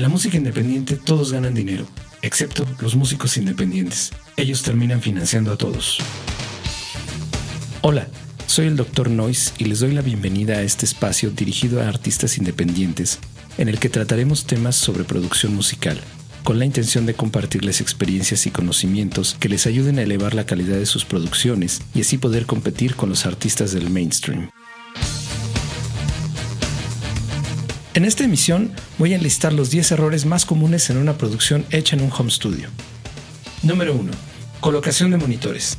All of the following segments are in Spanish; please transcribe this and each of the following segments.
En la música independiente todos ganan dinero, excepto los músicos independientes. Ellos terminan financiando a todos. Hola, soy el Dr. Noise y les doy la bienvenida a este espacio dirigido a artistas independientes, en el que trataremos temas sobre producción musical, con la intención de compartirles experiencias y conocimientos que les ayuden a elevar la calidad de sus producciones y así poder competir con los artistas del mainstream. En esta emisión voy a enlistar los 10 errores más comunes en una producción hecha en un home studio. Número 1. Colocación de monitores.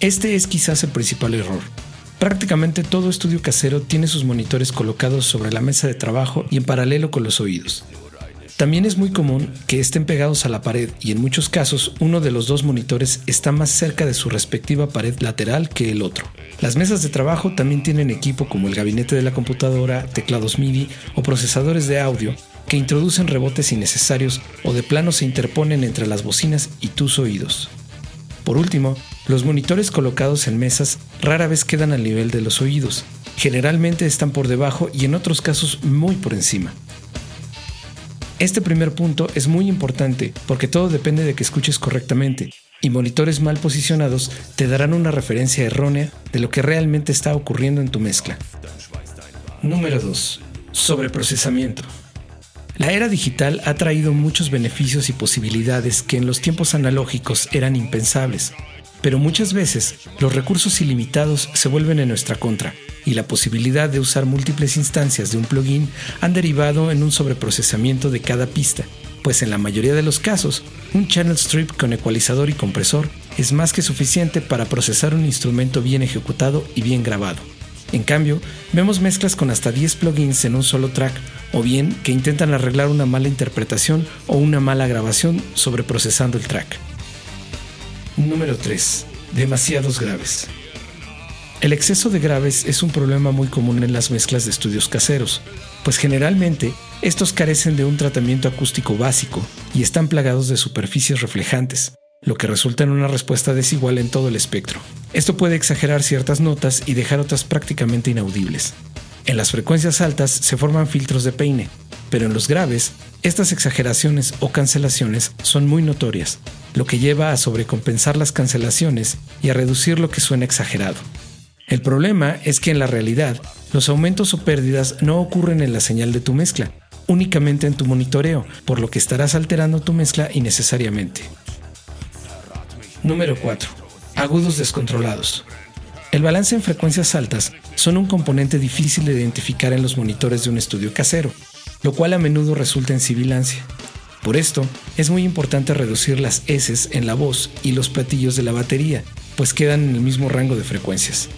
Este es quizás el principal error. Prácticamente todo estudio casero tiene sus monitores colocados sobre la mesa de trabajo y en paralelo con los oídos. También es muy común que estén pegados a la pared y en muchos casos uno de los dos monitores está más cerca de su respectiva pared lateral que el otro. Las mesas de trabajo también tienen equipo como el gabinete de la computadora, teclados MIDI o procesadores de audio que introducen rebotes innecesarios o de plano se interponen entre las bocinas y tus oídos. Por último, los monitores colocados en mesas rara vez quedan al nivel de los oídos. Generalmente están por debajo y en otros casos muy por encima. Este primer punto es muy importante porque todo depende de que escuches correctamente y monitores mal posicionados te darán una referencia errónea de lo que realmente está ocurriendo en tu mezcla. Número 2. Sobreprocesamiento. La era digital ha traído muchos beneficios y posibilidades que en los tiempos analógicos eran impensables, pero muchas veces los recursos ilimitados se vuelven en nuestra contra y la posibilidad de usar múltiples instancias de un plugin han derivado en un sobreprocesamiento de cada pista, pues en la mayoría de los casos, un channel strip con ecualizador y compresor es más que suficiente para procesar un instrumento bien ejecutado y bien grabado. En cambio, vemos mezclas con hasta 10 plugins en un solo track, o bien que intentan arreglar una mala interpretación o una mala grabación sobreprocesando el track. Número 3. Demasiados graves. El exceso de graves es un problema muy común en las mezclas de estudios caseros, pues generalmente estos carecen de un tratamiento acústico básico y están plagados de superficies reflejantes, lo que resulta en una respuesta desigual en todo el espectro. Esto puede exagerar ciertas notas y dejar otras prácticamente inaudibles. En las frecuencias altas se forman filtros de peine, pero en los graves, estas exageraciones o cancelaciones son muy notorias, lo que lleva a sobrecompensar las cancelaciones y a reducir lo que suena exagerado. El problema es que en la realidad, los aumentos o pérdidas no ocurren en la señal de tu mezcla, únicamente en tu monitoreo, por lo que estarás alterando tu mezcla innecesariamente. Número 4. Agudos descontrolados. El balance en frecuencias altas son un componente difícil de identificar en los monitores de un estudio casero, lo cual a menudo resulta en sibilancia. Por esto, es muy importante reducir las S en la voz y los platillos de la batería, pues quedan en el mismo rango de frecuencias.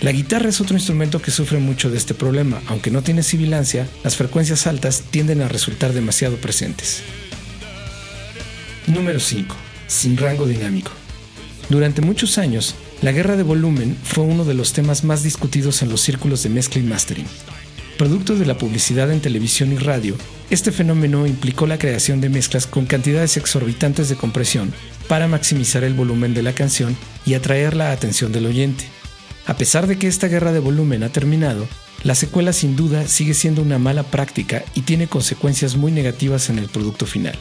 La guitarra es otro instrumento que sufre mucho de este problema. Aunque no tiene sibilancia, las frecuencias altas tienden a resultar demasiado presentes. Número 5. Sin rango dinámico. Durante muchos años, la guerra de volumen fue uno de los temas más discutidos en los círculos de mezcla y mastering. Producto de la publicidad en televisión y radio, este fenómeno implicó la creación de mezclas con cantidades exorbitantes de compresión para maximizar el volumen de la canción y atraer la atención del oyente. A pesar de que esta guerra de volumen ha terminado, la secuela sin duda sigue siendo una mala práctica y tiene consecuencias muy negativas en el producto final.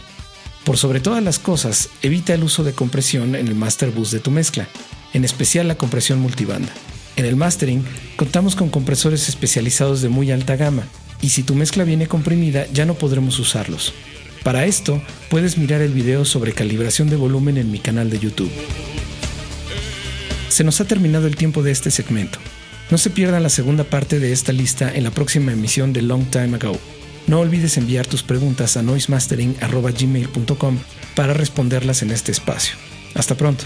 Por sobre todas las cosas, evita el uso de compresión en el master bus de tu mezcla, en especial la compresión multibanda. En el mastering contamos con compresores especializados de muy alta gama, y si tu mezcla viene comprimida ya no podremos usarlos. Para esto, puedes mirar el video sobre calibración de volumen en mi canal de YouTube. Se nos ha terminado el tiempo de este segmento. No se pierdan la segunda parte de esta lista en la próxima emisión de Long Time Ago. No olvides enviar tus preguntas a noisemastering.gmail.com para responderlas en este espacio. Hasta pronto.